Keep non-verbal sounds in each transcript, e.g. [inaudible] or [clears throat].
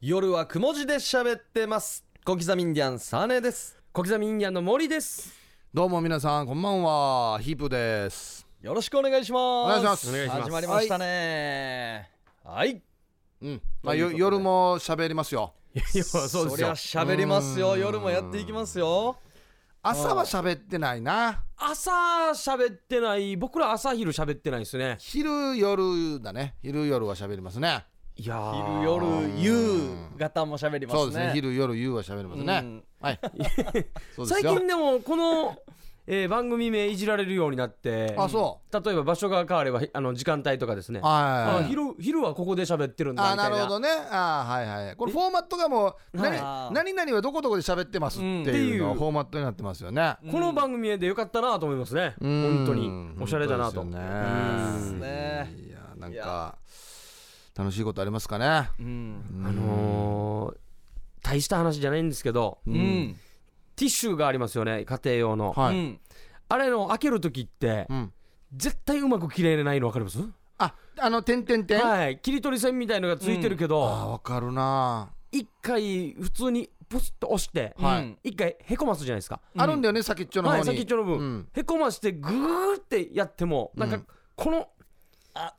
夜はくも字で喋ってます。小刻みインディアンサネです。小刻みインディアンの森です。どうも皆さんこんばんは。ヒープです。よろしくお願いします。お願いします。お願いします。始まりましたね。はい、うん。まあよということで。夜も喋りますよ。いやそうですりゃよ喋りますよ。夜もやっていきますよ。朝は喋ってないな。朝喋ってない。僕ら朝昼喋ってないですね。昼夜だね。昼夜は喋りますねいやー。昼夜夕方も喋りますね。そうですね。昼夜夕は喋りますね。うん。はい。[laughs] 最近でもこの、えー番組名いじられるようになってあそ例えば場所が変わればあの時間帯とかですね。うはいあはい。昼昼はここで喋ってるんだあみたいな。なるほどね。あはいはい。これフォーマットがもう何はい。何々はどこどこで喋ってますっていうのフォーマットになってますよね。この番組でよかったなと思いますね。本当に。おしゃれだなと。ね。ね。いやなんか楽しいことありますかね？うん。あのー大した話じゃないんですけどううん。んティッシュがありますよね家庭用の。はい。うん。あれの開ける時ってうん。絶対うまく切れないの分かります？ああの点々点？あはい。切り取り線みたいのがついてるけど、ーわかるな。一回普通にポスッと押して、はい。うん。一回へこますじゃないですか、あるんだよね先っちょの方に。はい先っちょの分、うん。へこましてグーってやってもなんかうん。このあ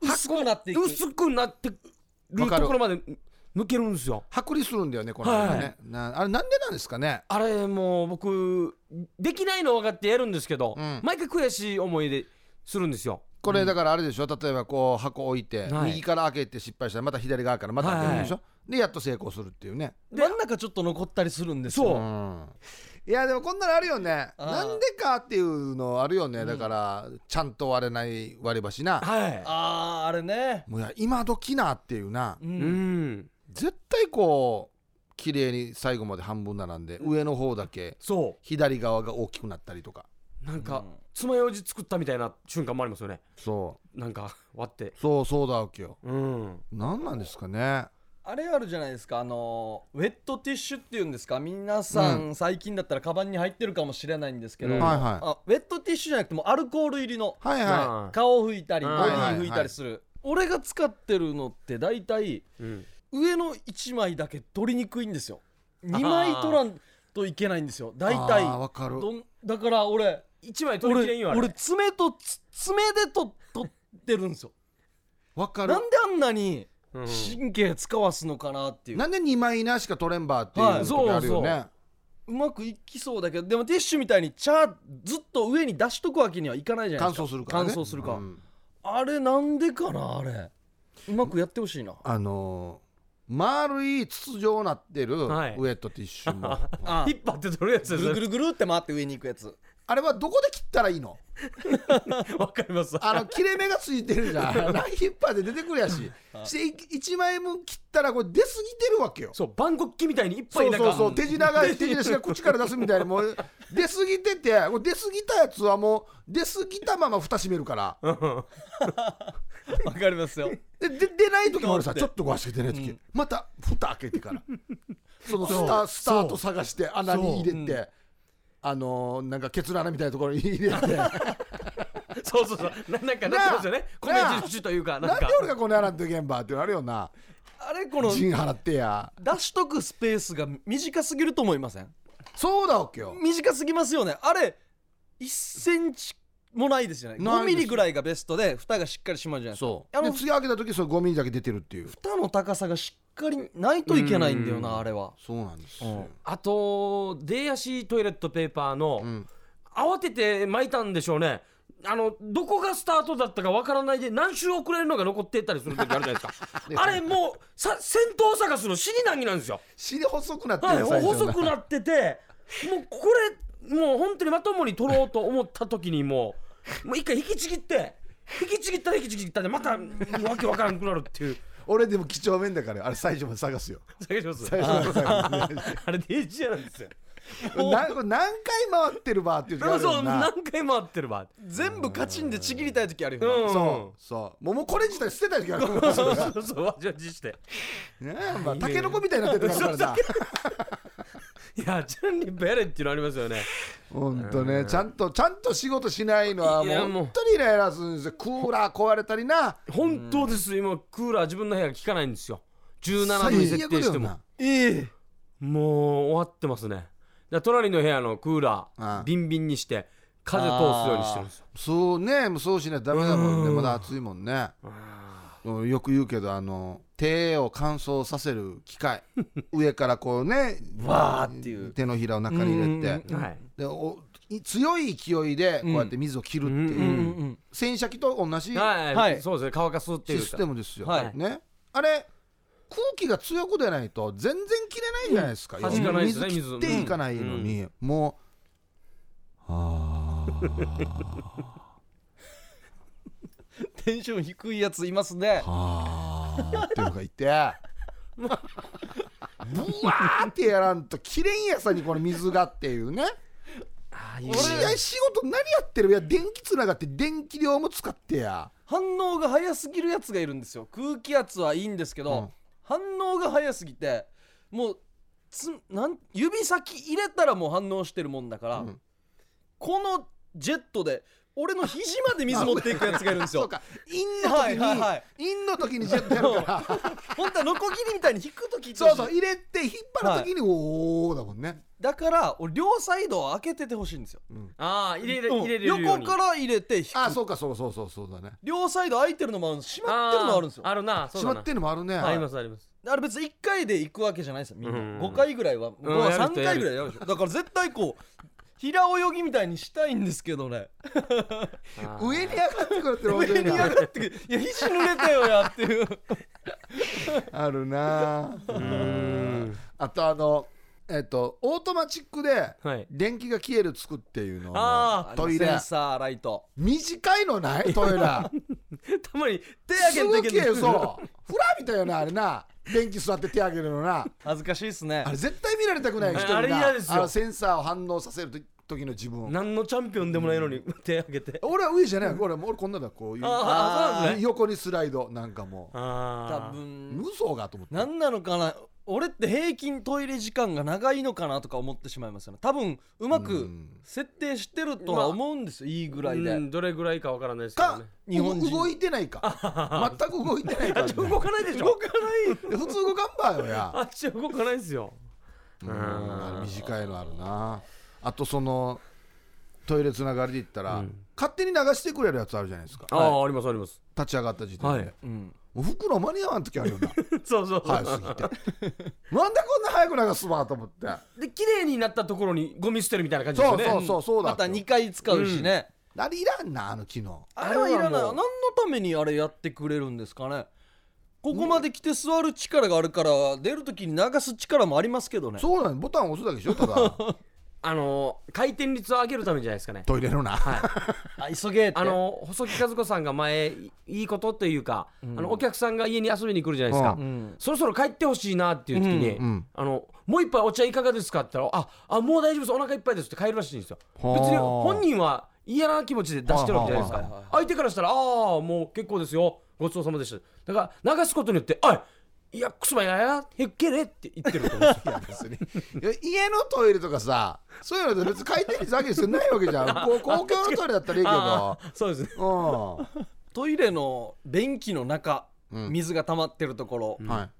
薄くなっていく。薄くなってるところまで抜けるんですよ。剥離するんだよねこの間ね。なあれなんでなんですかね？あれもう僕できないの分かってやるんですけど、うん。毎回悔しい思いでするんですよこれだからあれでしょ？例えばこう箱置いてはい。右から開けて失敗したらまた左側からまた開けるでしょ？でやっと成功するっていうね。真ん中ちょっと残ったりするんですそうよ。うん。いやでもこんなのあるよね。あーなんでかっていうのあるよね。だからちゃんと割れない割り箸な。はい。あーあれね。もういや今時なっていうな。ううん。ん絶対こう綺麗に最後まで半分並んで上の方だけそ左側が大きくなったりとか。うなんか、うん爪楊枝作ったみたいな瞬間もありますよね。そなんか [laughs] 割って。うそうそうだわけよ。うん。何なんですかね。あれあるじゃないですか。あのウェットティッシュっていうんですか？皆さん、最近だったらカバンに入ってるかもしれないんですけど、うん。はいはい。あウェットティッシュじゃなくてもアルコール入りのはいはあ顔拭いたりボうんディ拭いたりする、俺が使ってるのって大体うん。上の1枚だけ取りにくいんですよ。2枚取らんといけないんですよ。大い体。あーわかる。どんだから俺一枚取りきれん俺よあれ俺爪とつ爪でと取ってるんですよ。わかる。なんであんなにうん。神経使わすのかなっていう、なんで2枚なしか取れんばっていうはい。時あるよね、うまくいきそうだけどでもティッシュみたいに茶ずっと上に出しとくわけにはいかないじゃない乾ですか。燥するからね。乾燥するから、うん。あれなんでかなあれ。うまくやってほしいな。あのー丸い筒状になってるウはい。ェットティッシュも、[laughs] あ引っ張って取るやつぐるぐるぐるって回って上に行くやつあれはどこで切ったらいいの？[laughs] わかります。あの切れ目がついてるじゃん。[laughs] ナイフパーで出てくるやし。して1枚分切ったらこれ出過ぎてるわけよ。そう万国旗みたいにいっぱそいうなんか。そうそう手品が [laughs] 手品師が口から出すみたいにもう出過ぎてて出過ぎたやつはもう出過ぎたまま蓋閉めるから。わかりますよ。でで出ない時もあるさ。ちょっとこう開けてない時、うん。また蓋開けてから。そのスタスタート探して穴に入れて、そうあのーなんかケツの穴みたいなところに入れて。[laughs] そうそうそう。ななんかなってますよね米印というかなんか。なんで俺がこの穴って現場ってあるよな。あれこの陣払ってや。出しとくスペースが短すぎると思いません？そうだわけよ。短すぎますよね。あれ1センチもないですよね。5ないです。ミリぐらいがベストで蓋がしっかり閉まるじゃないですか。そう。あので次開けた時それ5ミリだけ出てるっていう。蓋の高さがしっかりないといけないんだようん。なあれは。そうなんですよ、あと出足トイレットペーパーの、うん。慌てて巻いたんでしょうね。あのどこがスタートだったかわからないで何周遅れるのが残ってったりする時あるじゃないですか。[laughs] あれもうさ先頭探すの死に難儀なんですよ、尻細くなってはい、細くなっててもうこれもう本当にまともに取ろうと思った時にもうもう一回引きちぎって引きちぎったら引きちぎったでまたわけわからなくなるっていう俺でも几帳面だからあれ最初まで探すよ。ます最初まで探す。あれデイジーなんですよ。なこれ何回回ってるばっていう時あるそう何回回ってるわ全部カチンでちぎりたい時あるよな、うん。そうそう。もうもうこれ自体捨てたい時ある。[laughs] そうそうそうわじわじして。ねえまあタケノコみたいになってるからないやチャンリップやれっていうのありますよね。本当ね。ちゃんとちゃんと仕事しないのはいもうう。本当にイライラするんですよ。クーラー壊れたりな。本当です。今クーラー自分の部屋が効かないんですよ。17度に設定しても。ええ。もう終わってますね。隣の部屋のクーラービンビンにして風通すようにしてるんですよそうね。もうそうしないとダメだもんね。うん。まだ暑いもんね。うんよく言うけどあの手を乾燥させる機械。[laughs] 上からこうねわーっていう。手のひらを中に入れて。うんはい。でおい強い勢いでこうやって水を切るっていう、うんうんうん洗車機と同じはい、はい。そうですね乾かすっていうシステムですよ、はい。ね。あれ空気が強く出ないと全然切れないじゃないですか、うん。弾かね水切っていかないのに、もうあ [laughs] テンション低いやついますね。あーっていうのがいてブワーってやらんと切れんやさにこの水がっていうね。俺仕事何やってる？いや電気つながって電気量も使ってや。反応が早すぎるやつがいるんですよ。空気圧はいいんですけど、うん。反応が早すぎてもうつなん指先入れたらもう反応してるもんだから、うん。このジェットで俺の肘まで水持っていくやつがいるんですそうよか。インの時に、はいはいはい。インの時にジェットやるから。[laughs] 本当はノコギリみたいに引く時ってそうそう入れて引っ張る時に、おおだもんね。だから俺両サイドを開けててほしいんですよ、ああ入れるうん。入れれるように。横から入れて引く。あそうかそうそうそうそうだね。両サイド開いてるのもある閉まってるのもあるんですよ。あーあるなそうだな。閉まってんのもあるね。ありますあります。あれ別に1回で行くわけじゃないですよみんな、うん。5回ぐらいは、僕は3やる人やる回ぐらいやるでしょ。だから絶対こう平泳ぎみたいにしたいんですけどね。[laughs] 上に上がってくるって面上に上がってくる。いや肘濡れたよやっていう。あるなうーん。あとあのえっとオートマチックではい。電気が消えるつくっていうのあトイレ。センサーライト。短いのない？[laughs] トイレ。たまに手す上げぐ消えていけるそう。フラみたいよなあれな。電気座って手上げるのな。恥ずかしいっすね。あれ絶対見られたくない人にな。あれ嫌ですよ。あのセンサーを反応させる時の自分何のチャンピオンでもないのに手上げて。俺は上じゃない。俺俺こんなだ。こういうあーあそうなんですね。横にスライドなんかも。あ多分嘘がと思って。何なのかな？俺って平均トイレ時間が長いのかなとか思ってしまいますよね。多分うまうくん。設定してるとは思うんですよいいぐらいで、うんどれぐらいかわからないですけどかね日本人。動いてないか。[laughs] 全く動いてないか、ね、動かないでしょ。動かない。普通動かんばよや。[laughs] あっち動かないですよ。うんあれ短いのあるな。あとそのトイレつながりで言ったら、うん。勝手に流してくれるやつあるじゃないですか。ああありますあります。立ち上がった時点で、はい。うんもう袋間に合わん時あるよな。[laughs] そうそう。早すぎて。なんでこんな早く流すわと思って。で綺麗になったところにゴミ捨てるみたいな感じですそうそうそうそうだまたった2回使うしね、あれいらんなあの機能。あれはいらない。何のためにあれやってくれるんですかね。ここまで来て座る力があるから出る時に流す力もありますけどね。そうなんボタン押すだけでしょただ [laughs] あの回転率を上げるためじゃないですかね。トイレのな、[laughs] あ急げって。あの細木和子さんが前いいいことというか、あのお客さんが家に遊びに来るじゃないですか、ううん。そろそろ帰ってほしいなっていう時に、うんうん。あのもう一杯お茶いかがですかって言ったらああもう大丈夫です。お腹いっぱいですって帰るらしいんですよ。はあ。別に本人は嫌な気持ちで出してるわけじゃないですかはいはいはい相手からしたらああもう結構ですよ。ごちそうさまでした。だから流すことによって「おいいやくすばややへっけれ」って言ってると思うんですよ [laughs] 家のトイレとかさそういうので別に回転率上げる必要ないわけじゃん。[laughs] こう公共のトイレだったらいいけあどーそうですね。うん。トイレの便器の中、うん。水が溜まってるところ、はい。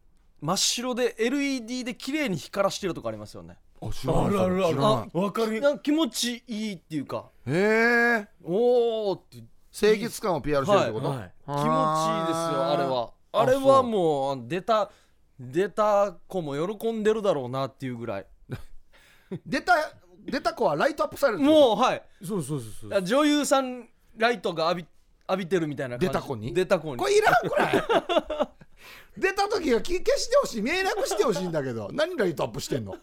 真っ白で LED で綺麗に光らしてるとこありますよね。あ知らない知らない。わかる。気持ちいいっていうか。へえおーって。清潔感を PR してるってこと、はい。気持ちいいですよあれはああれはもう出た出た子も喜んでるだろうなっていうぐらい。[laughs] 出た出た子はライトアップされるもうはい。そうそうそうそう。女優さんライトが浴び浴びてるみたいな感じ。出た子に？出た子に。これいらんくない？[laughs] 出た時が消してほしい。見えなくしてほしいんだけど。何ライトアップしてんの？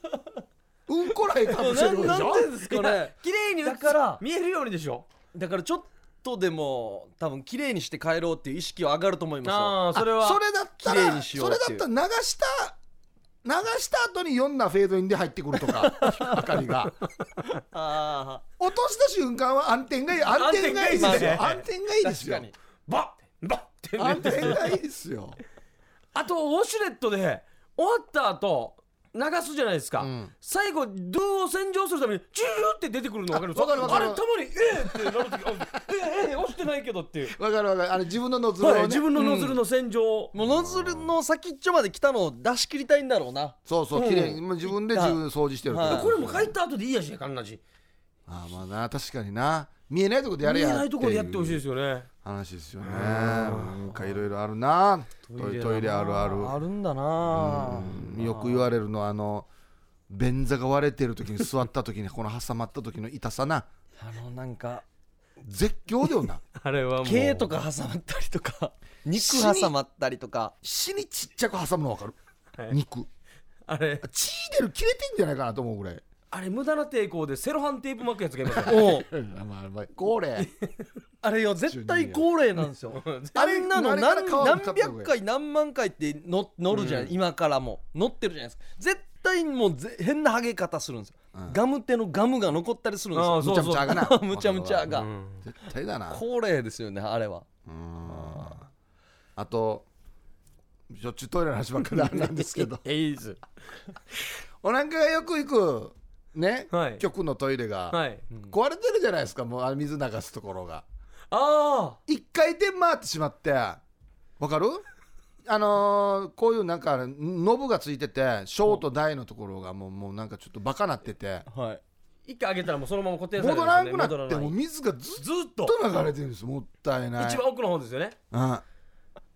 うんこライトアップしてるでしょ？なんでですかね。綺麗にだから見えるようにでしょ？だからちょっとでも多分綺麗にして帰ろうっていう意識は上がると思いますよ。ああそれはあそれだったら綺麗にしよそうれだっていう。ったら流した流した後に4なフェードインで入ってくるとか [laughs] 明かりが。あ落とした瞬間は暗転がいい暗転がいいですよ。暗暗転がいいですよ。確かに。バッバッって暗ね転がいいですよ。あとウォシュレットで終わった後流すじゃないですか、ん。最後ドゥを洗浄するためにチューって出てくるの分かる？あわかるわかる。あれたまにえーってなるときあえーえー押してないけどっていう、わかるわかる。あれ自分のノズルをね、はい、自分のノズルの洗浄、もうノズルの先っちょまで来たのを出し切りたいんだろうな。そうそう綺麗に。もう自分で自分で掃除してるから、はい。これも帰った後でいいやしねかんなじああまあな確かにな。見えないところでやれや見えないところでやってほしいいですよね話ですよね。なんかいろいろあるな。トイレトイレあるある。あるんだな。うん。よく言われるのはあの便座が割れてる時に座った時にこの挟まった時の痛さな。あのなんか絶叫だよな。あれはもう。毛とか挟まったりとか肉挟まったりとか。死にちっちゃく挟むの分かる、はい。肉。あれ。血出る切れてんじゃないかなと思うぐらいあれ無駄な抵抗でセロハンテープ巻くやつがいますよおう。まあまあこれあれよ絶対高齢なんですよ。ああれんなの何顔何百回何万回っての乗るじゃない、今からも。乗ってるじゃないですか。絶対もうぜ変なハゲ方するんですよ、うん。ガム手のガムが残ったりするんですよ。むちゃむちゃが。な [laughs] むちゃむちゃが、うん。絶対だな。高齢ですよねあれは。うん。あとしょっちゅうトイレの話ばっかりなんですけど。え [laughs] いいです。おなんかがよく行くね、はい。局のトイレが、はい。壊れてるじゃないですかもう水流すところが。あ一回転回ってしまって。わかる？[laughs] あのーこういうなんかノブがついててショート大のところがもうもうなんかちょっとバカなってて。はい。あ一回上げたらもうそのまま固定され戻るんですよね。らなくなってもう水がずっとと。流れてるんですもったいない。一番奥の方ですよね。うん。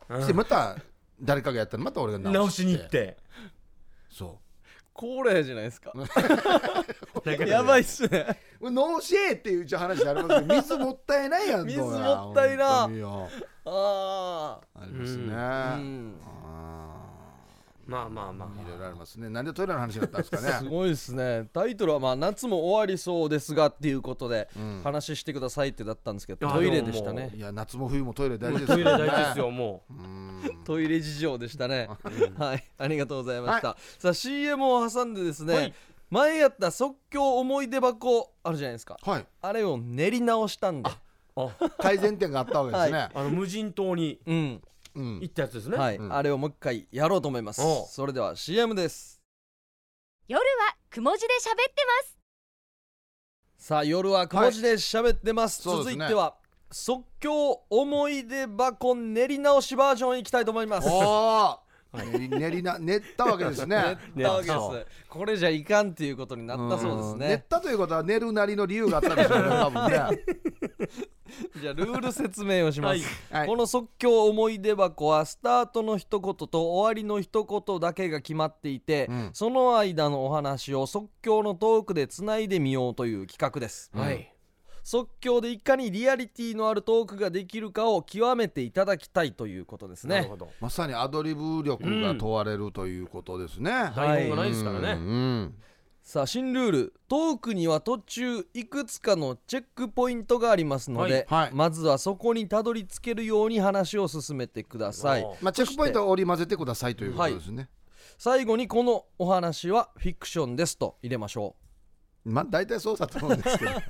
そしてまた誰かがやったらまた俺が直し直してに行って。そ高齢じゃないですか。[laughs] やばいっすね。うノーシェーっていう話になりますけど [laughs] 水もったいないやん水もったいな。本当によ。あありますね、あうん。あまあまあまーいろいろありますね。なんでトイレの話になったんですかね。[laughs] すごいですね。タイトルはまあ夏も終わりそうですがっていうことでうん。話してくださいってだったんですけどトイレでしたね。いや夏も冬もトイレ大事ですトイレ大事ねですよもう。んトイレ事情でしたね。はい。ありがとうございました、さあ CM を挟んでですね、はい。前やった即興思い出箱あるじゃないですか。はい。あれを練り直したんで。うあ改善点があったわけですね、あの無人島に。うんうん行ったやつですね。はい、うん。あれをもう一回やろうと思います。それでは CM です。夜はくも字で喋ってます。さあ夜はくも字で喋ってます、そうですね。続いては即興思い出箱練り直しバージョンいきたいと思います。おお、[laughs] 練り練りな練ったわけですね。[laughs] 練ったわけです。これじゃいかんっていうことになったそうですん。練っねたということは寝るなりの理由があったんでしょうね多分ね [laughs] [laughs] じゃあルール説明をします、はい。この即興思い出箱はスタートの一言と終わりの一言だけが決まっていて、うん。その間のお話を即興のトークでつないでみようという企画です、はい。即興でいかにリアリティのあるトークができるかを極めていただきたいということですね。なるほど。まさにアドリブ力が問われるということですね、台本がない。ですからねうん。うんさあ新ルールトークには途中いくつかのチェックポイントがありますので、はいはい。まずはそこにたどり着けるように話を進めてください。おまあ、チェックポイントを織り交ぜてくださいということですね、最後にこのお話はフィクションですと入れましょまあ大体そうだと思うんですけど。[laughs]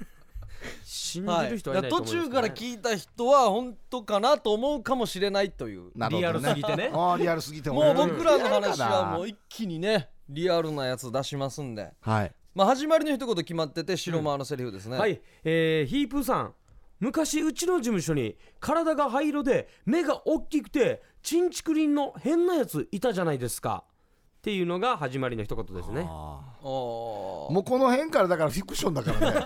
信じる人はいないと思い。ます中から聞いた人は本当かなと思うかもしれないという。なるほどリアルすぎてね。ああリアルすぎてもう僕らの話ははもう一気にねリアルなやつ出しますんで。はい。まあ始まりの一言決まってて白間のセリフですね、はい、えー、ヒープーさん。昔うちの事務所に体が灰色で目が大きくてチンチクリンの変なやついたじゃないですか。っていうのが始まりの一言ですね。もうこの辺からだからフィクションだからね。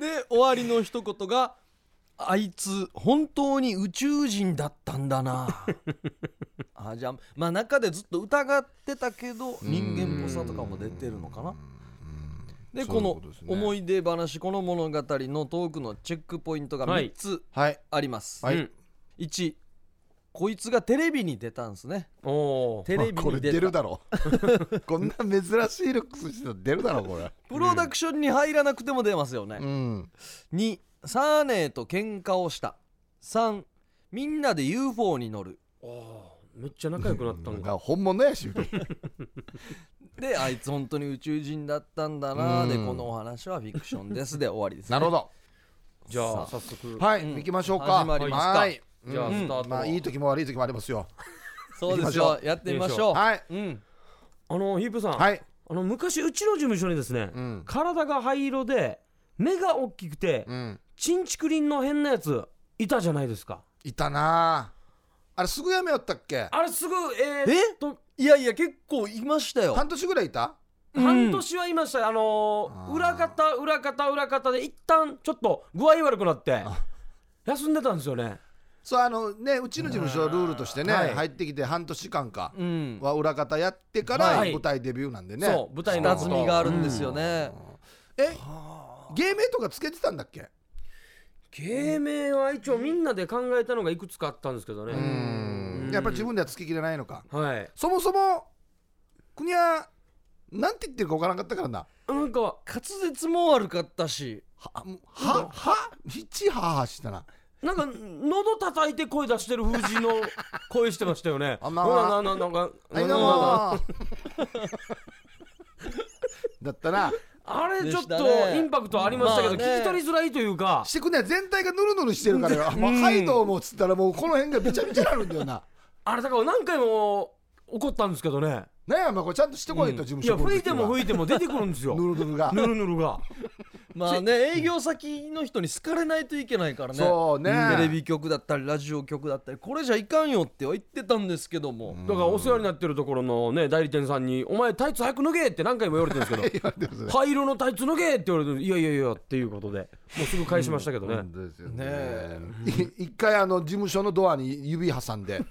[laughs] で終わりの一言が「あいつ本当に宇宙人だったんだな」[laughs] あじゃあまあ中でずっと疑ってたけど人間っぽさとかも出てるのかな。でこの思い出話この物語のトークのチェックポイントがはい。3つはい。あります、はい。うん1こいつがテレビに出たんですね。テレビこれに出るだろう。[laughs] こんな珍しいルックスしてたら出るだろうこれ。プロダクションに入らなくても出ますよね、うん。2サーネーと喧嘩をした。3みんなで UFO に乗る。おーめっちゃ仲良くなったんかが本物やし。[laughs] であいつ本当に宇宙人だったんだなでうん。このお話はフィクションです。で終わりです、ね、なるほど。じゃあさ早速。はい、うん。行きましょうか。始まりますかはい。じゃあうん。スタートまあいい時も悪い時もありますよ。そうです行よやってみましょう。はい。うん。あのヒープさん、はい。あの昔うちの事務所にですね、うん。体が灰色で目が大きくて、うんチンチクリンの変なやついたじゃないですか。いたな。あれすぐやめよったっけ？あれすぐえー、え？っといやいや結構いましたよ。半年ぐらいいた？うん。半年はいました。よあのー裏方裏方裏方で一旦ちょっと具合悪くなって休んでたんですよね。そうあのねうちの事務所ルールとしてね、はい。入ってきて半年間かうん。は裏方やってからはい。舞台デビューなんでね、そう舞台の下積みがあるんですよね。え？芸名とかつけてたんだっけ？芸名は一応みんなで考えたのがいくつかあったんですけどね。うん。やっぱり自分ではつけきれないのか。はい。そもそも国はなんて言ってるか分からんかったからな。なんか滑舌も悪かったし。ははは？ひちははしたな。なんか喉叩いて声出してる風神の声してましたよね。あまあななななんかはいどうもだったなあれちょっとインパクトありましたけど、聞き取りづらいというか。してくね全体がヌルヌルしてるから。よもううんハイもっつったらもうこの辺がびちゃびちゃになるんだよな。あれだから何回も怒ったんですけどねねえお前これちゃんとしてこいと事務いや所吹いてもい吹いても出てくるんですよ。ヌルヌルが。ぬるぬるが。[laughs] まあね営業先の人に好かれないといけないからね。そうね。テレビ局だったりラジオ局だったり。これじゃいかんよっては言ってたんですけども、だからお世話になってるところのね代理店さんに「お前タイツ早く脱げ!」って何回も言われてるんですけど。[laughs] 灰色のタイツ脱げって言われて「いやいやいや」っていうことで。[laughs] もうすぐ返しましたけどね、本当ですよね。一回あの事務所のドアに指挟んで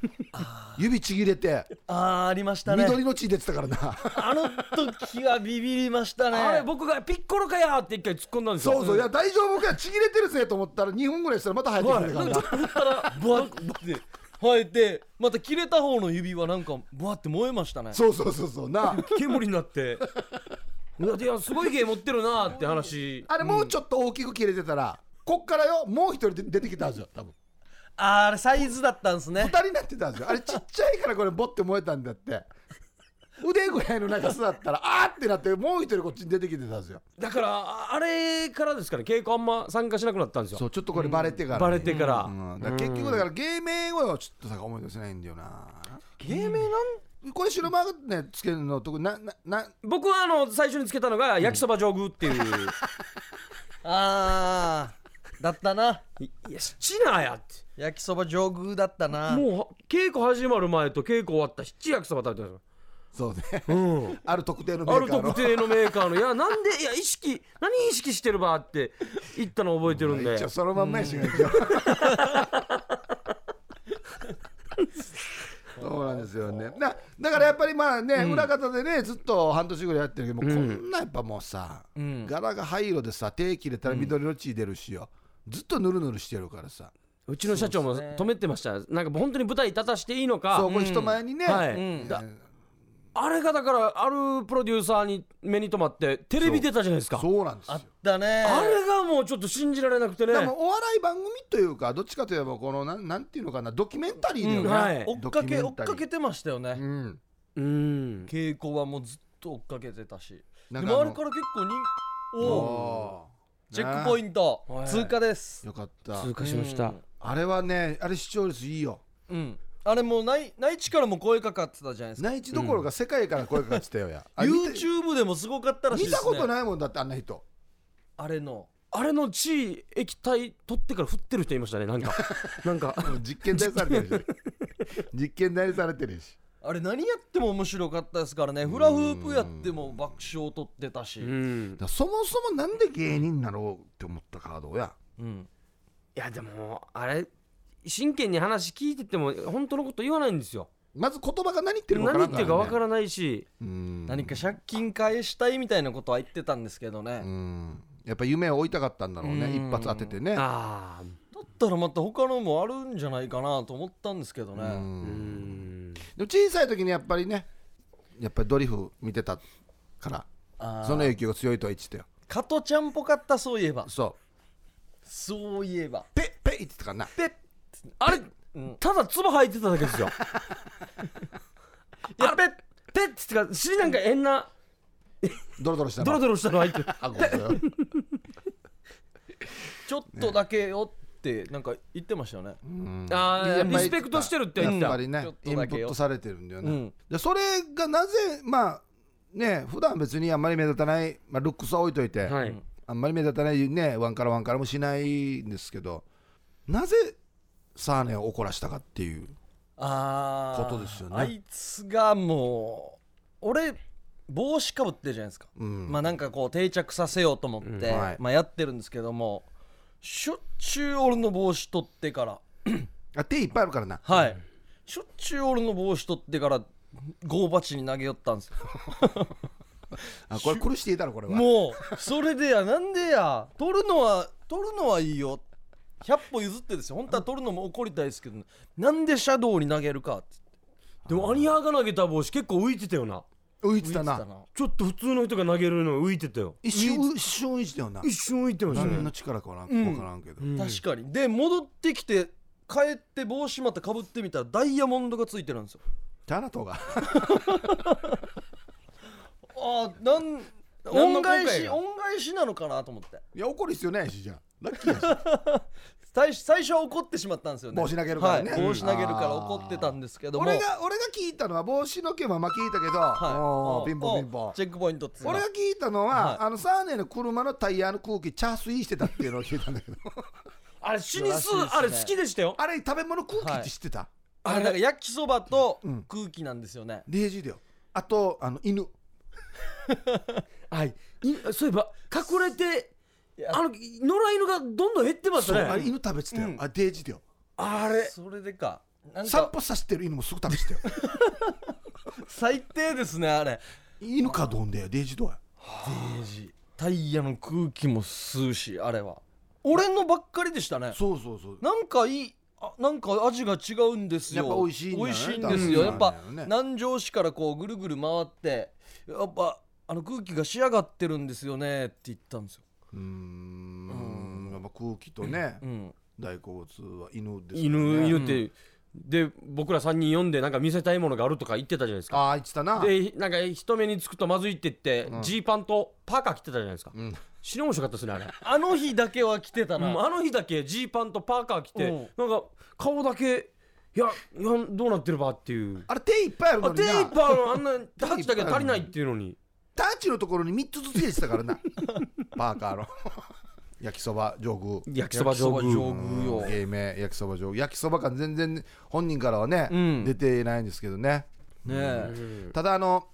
指ちぎれて。あーありましたね。緑の血出てたからな。あの時はビビりましたね。あれ僕が「ピッコロかや!」って一回突っ込んだんですよ。そうそう。いや大丈夫か？よちぎれてるぜと思ったら2本ぐらいしたらまた生えてくるからな振ったらブワッて生えてまた切れた方の指はなんかブワッて燃えましたね。そうそうそうそう。な。煙になって。いやいやすごい芸持ってるなって話。あれもうちょっと大きく切れてたらこっからよもう一人で出てきたんですよ多分。あーあれサイズだったんですね。二人になってたんですよ。あれちっちゃいからこれボッて燃えたんだって腕ぐらいの長さだったら [laughs] あーってなってもう一人こっちに出てきてたんですよ。だからああれからですかね稽古あんま参加しなくなったんですよ。そうちょっとこれバレてからね、バレてから、うん。だから結局だから芸名をちょっとさ思い出せないんだよな。芸名なん？これ白間がねつけるの特にななな僕はあの最初につけたのが焼きそば上宮っていう、[laughs] あーだったな。いいや七なやって。焼きそば上宮だったな。もう稽古始まる前と稽古終わった七焼きそば食べてるんですそうね。よ、うん、[laughs] ある特定のメあるーカーの。特定のメーカーの「いやなんでいや意識何意識してるば」って言ったの覚えてるんで。一応そのまんまやしが一応そうなんですよね。だだからやっぱりまあね、裏方でねずっと半年ぐらいやってるけどもうこんなやっぱもうさ、うん。柄が灰色でさ手切れたら緑の血出るしよ、ずっとヌルヌルしてるからさ。うちの社長も止めてました、なんか本当に舞台立たしていいのか。そうこれ人前にね、はい。うん。だあれがだからあるプロデューサーに目に留まってテレビ出たじゃないですか。そう。なんですよ。あったね。あれがもうちょっと信じられなくてね。でもお笑い番組というかどっちかといえばこのなんなんていうのかなドキュメンタリーだよね、うん。はい。追っかけ追っかけてましたよね。うん。うん。稽古はもうずっと追っかけてたし。でなんから結構におおチェックポイント。はい通過です。よかった。通過しました、あれはねあれ視聴率いいよ。うんあれもう内内地からも声かかってたじゃないですか。内地どころか世界から声かかってたよや、あ見て。YouTube でもすごかったらしい見ですね。たことないもんだってあんな人。あれの。あれの血液体取ってから振ってる人いましたねなんか。なんか。[laughs] 実験台されてるし。[laughs] 実験台されてるし。あれ何やっても面白かったですからね。フラフープやっても爆笑取ってたし。うん。だからそもそもなんで芸人なろうって思ったカードや。うん。いやでもあれ真剣に話聞いてても本当のこと言わないんですよ。まず言葉が何言ってる何のかな言ってるかわからないしうん。何か借金返したいみたいなことは言ってたんですけどうねん。やっぱ夢を追いたかったんだろうね。うん。一発当ててね。ああだったらまた他のもあるんじゃないかなと思ったんですけどうね。うん。ん。でも小さい時にやっぱりねやっぱりドリフ見てたからあー。その影響が強いとは言ってたよ。加トちゃんっぽかったそういえば。そそういえば。うペッペッ言ってたからな。ペッあれうん。ただ唾吐いてただけですよ。[laughs] いやペッペッつってか尻なんか変なドロドロしたの。ドロドロしたの入ってる。[laughs] あごめんなさい。ちょっとだけよってなんか言ってましたよね。うん。あーやっぱりリスペクトしてるって言ってた。やっぱりねちょっとインだけよ。プットされてるんだよね、うん。でそれがなぜまあね普段別にあんまり目立たない、まあ、ルックスは置いといて、はい。あんまり目立たないねワンカラワンカラもしないんですけどなぜサーネを怒らしたかっていうことですよね。あいつがもう俺帽子かぶってるじゃないですか、うん。まあなんかこう定着させようと思って、うんはい。まあ、やってるんですけどもしょっちゅう俺の帽子取ってから。[clears throat] あ手いっぱいあるからな。はい、しょっちゅう俺の帽子取ってからゴーバチに投げ寄ったんですよ。[laughs] あこれ苦していたのこれは。もうそれでやなんでや取るのは取るのはいいよ100歩譲ってですよ。本当は取るのも怒りたいですけどなんでシャドウに投げるかって。でもアニヤが投げた帽子結構浮いてたよな。浮いてたな。言ってたな。ちょっと普通の人が投げるの浮いてたよ一瞬一瞬浮いてたよな。一瞬浮いてましたね。何の力かわうん。からんけど、うん。確かに。で戻ってきて帰って帽子またかぶってみたらダイヤモンドがついてるんですよ。チャナトが。[laughs] ああなん恩返し恩返しなのかなと思って。いや怒る必要ないしじゃあラッキー最最初は怒ってしまったんですよね。帽子投げるからね。はい、帽子投げるからうん。怒ってたんですけども。俺が俺が聞いたのは帽子の件はまあ聞いたけど、はい。ピンポンピンポン。チェックポイントっつうの。俺が聞いたのは、はい。あのサーネの車のタイヤの空気チャースイしてたっていうのを聞いたんだけど。[laughs] あれ死にすねあれ好きでしたよ。あれ食べ物空気って知ってた、あれなんか焼きそばとうん。空気なんですよね、レージだよ。あとあの犬。[laughs] はい。いそういえば隠れてあの野良犬がどんどん減ってますそうあれね犬食べてたよ、うん。あデージだよ。あれ。それでか。なんか。散歩させてる犬もすぐ食べてたよ。[laughs] 最低ですねあれ。犬かどんだよデージどうやデージ。タイヤの空気も吸うしあれは。俺のばっかりでしたね。そうそうそう。なんかいいあなんか味が違うんですよ。やっぱ美味しいんね美味しいんですよ、やっぱ南城市からこうぐるぐる回ってやっぱあの空気が仕上がってるんですよねって言ったんですよ、うーん。やっぱ空気とね、うん、大好物は犬ですよ犬ね言うて、で僕ら3人読んでなんか見せたいものがあるとか言ってたじゃないですか。ああ言ってたな。でなんか人目につくとまずいって言ってうん。ジー、パンとパーカー着てたじゃないですか。うん。死に面白かったですねあれ。[laughs] あの日だけは来てたな、うんあの日だけジーパンとパーカー着て、うん。なんか顔だけいやいやどうなってるばっていう。あれ手いっぱいあるあのにな。テーパーの。あんなタッチだけ足りないっていうのにタッチのところに3つずつ入れてたからな。[laughs] パーカーの。焼きそば上空焼きそば上焼きそば上空空よ芸名焼きそば上空焼きそば感全然本人からはね、うん。出てないんですけどね。ねえ。ただあの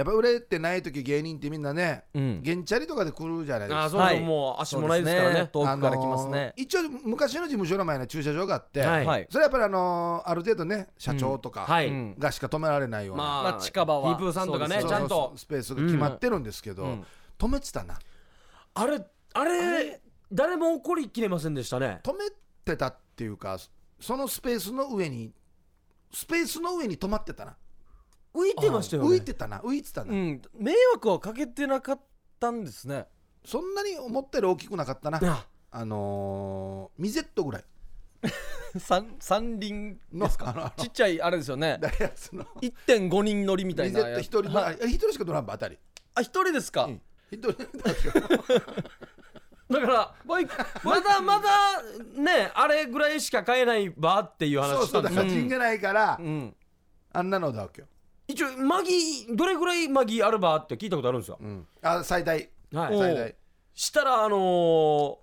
やっぱ売れてない時芸人ってみんなねうん。ゲンチャリとかで来るじゃないですか。あそうはい。もう足もないですからね遠くから来ますね、一応昔の事務所の前には駐車場があって、はい。はい。それはやっぱりあのーある程度ね社長とかはい、うんがしか止められないような、まあ、まあ近場は。ヒープーさんとかねちゃんと。スペースが決まってるんですけど、うん。止めてたなあれあれ誰も怒りきれませんでしたね。止めてたっていうかそのスペースの上にスペースの上に止まってたな浮いてましたよね。浮いてたな。浮いてたな、うん、迷惑はかけてなかったんですね。そんなに思ったより大きくなかったな。あ。あのーミゼットぐらい。[laughs] 三三輪のですか？ちっちゃいあれですよね。ダイハツの1.5人乗りみたいミゼなット一人のあ一人しか乗らんばあたり。あ一人ですか、うん。一人だけだからバイクまだまだねあれぐらいしか買えないばっていうそう話したんですよ。そうだから人がないから、うん。あんなのだわけよ、一応マギーどれぐらいマギーあるばって聞いたことあるんですよ、うん、あ最大。はい。お最大。したらあのー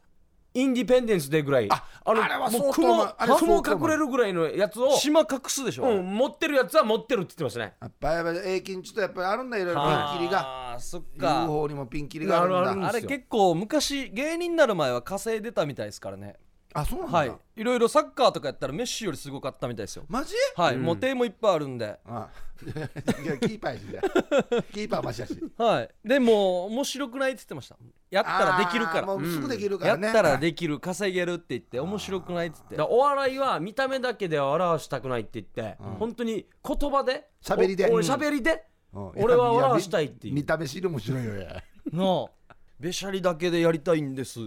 インディペンデンスデーぐらい。あのあれは相当もう雲まあれ相当雲隠れるぐらいのやつを、島隠すでしょ、うん、持ってるやつは持ってるって言ってましたね。やっぱやっぱ永金ちょっとやっぱりあるんだいろいろ。ピはンキリが。あーそっか。UFO にもピンキリがあるんだ。あるあるあれ結構昔芸人になる前は稼いでたみたいですからねあそうなんだ、はい。いろいろサッカーとかやったらメッシよりすごかったみたいですよ。マジ？はい、うん。もう手もいっぱいあるんで。あ。いやキーパーやしじゃあ。[laughs] キーパーマシやし。はい。でも面白くないって言ってました。やったらできるかあーもらうすぐできるかやらね、ったらできる稼げるって言って面白くないって言って。お笑いは見た目だけでは笑わしたくないって言って、うん。本当に言葉で喋りで。おおうん。喋りで、うん。俺は笑わしたいっていう。見た目知るもしろいよやのべしゃりだけでやりたいんです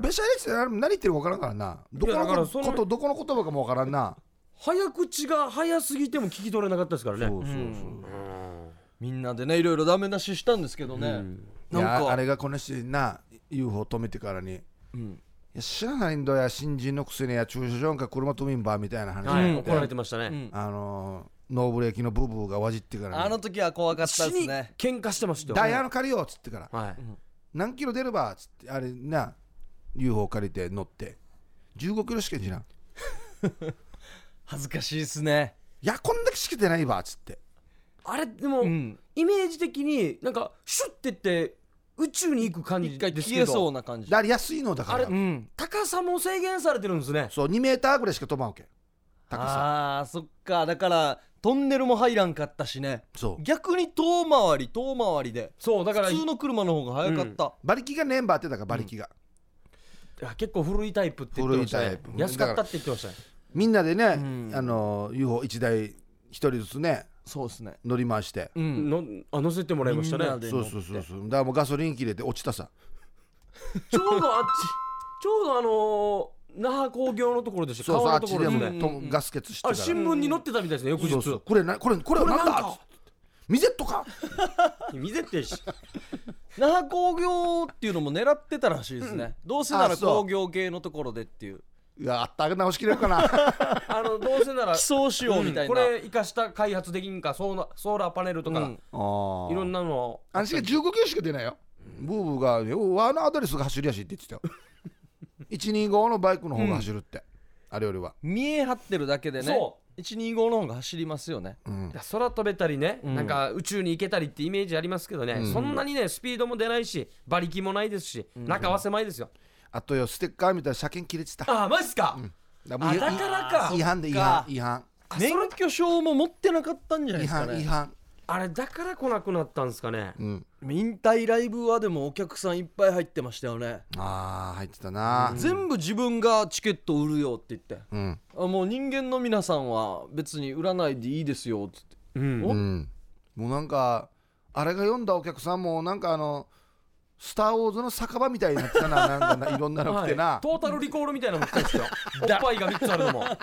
べしゃりって何言ってるか分からんからな。どこいやだかのらそのことどこの言葉かも分からんな。早口が早すぎても聞き取れなかったですからね。そうそうそう、うん。みんなでねいろいろダメ出ししたんですけどね、うん。なんか。あれがこの人な UFO 止めてからに。うん。や知らないんだよ。新人のくせにや駐車場か車止めんばみたいな話はい、うん怒られてましたね、うん。あのーノーブレーキのブーブーがわじってから、あの時は怖かったです死にね喧嘩してましたよダイヤの借りようっつってから。はい、何キロ出ればっつってあれな UFO 借りて乗って。15キロしかしな恥ずかしいですね。いやこんだけしか出ないばっつって。あれでも、うん。イメージ的になんかシュッてって宇宙に行く感じですけど。消えそうな感じ。だから安いのだから。あれうん高さも制限されてるんですね。そう2メーターぐらいしか飛ばんわけ。高さ。あーそっか。だからトンネルも入らんかったしね。そう。逆に遠回り遠回りで。そうだから普通の車の方が早かった、馬力がねんばってたから馬力が、いや結構古いタイプって言ってましたね。古いタイプ。安かったって言ってましたね。みんなでね、うん。あの UFO1 台1人ずつねそうですね。乗り回して、うん。のあ乗せてもらいましたね。みんなでそうそうそう。そうだからもうガソリン切れて落ちたさ。[laughs] ちょうどあっちちょうどあのー那覇工業のところでしたそうそうあ川っちでもね、とうん。ガス欠してあ新聞に載ってたみたいですね翌日。そうそう。これなこれこれはなんだミゼットか？見せてし那覇工業っていうのも狙ってたらしいですね、どうせなら工業系のところでっていう。いやあったら直しきれるかな。[laughs] あのどうせなら基礎仕様みたいな、これ生かした開発できんか？ソーラソーラーパネルとか、うん。いろんななのあんしが15キロしか出ないよ。ブーブーが「ようあのアドレスが走りやしい」って言ってたよ125のバイクの方が走るって、あれよりは、見え張ってるだけでねそ125の方が走りますよね。うん。いや空飛べたりね、うん。なんか宇宙に行けたりってイメージありますけどね、うん。そんなにねスピードも出ないし馬力もないですし、中は狭いですよ、あとよステッカー見たら車検切れてた。ああマジっすか、だもういあだからか。違反で違反違反。免許証も持ってなかったんじゃない違ですかね。反違反あれだから来なくなったんですかね？うん。引退ライブはでもお客さんいっぱい入ってましたよね、あー入ってたな。全部自分がチケット売るよって言って。うん。あもう人間の皆さんは別に売らないでいいですよっつって。うん。お？うん。もうなんかあれが読んだお客さんもなんかあの「スター・ウォーズ」の酒場みたいになってたな。[laughs] なんかないろんなの来てな、はい。トータルリコールみたいなのも来たんですよ。[laughs] おっぱいが3つあるのも。[laughs]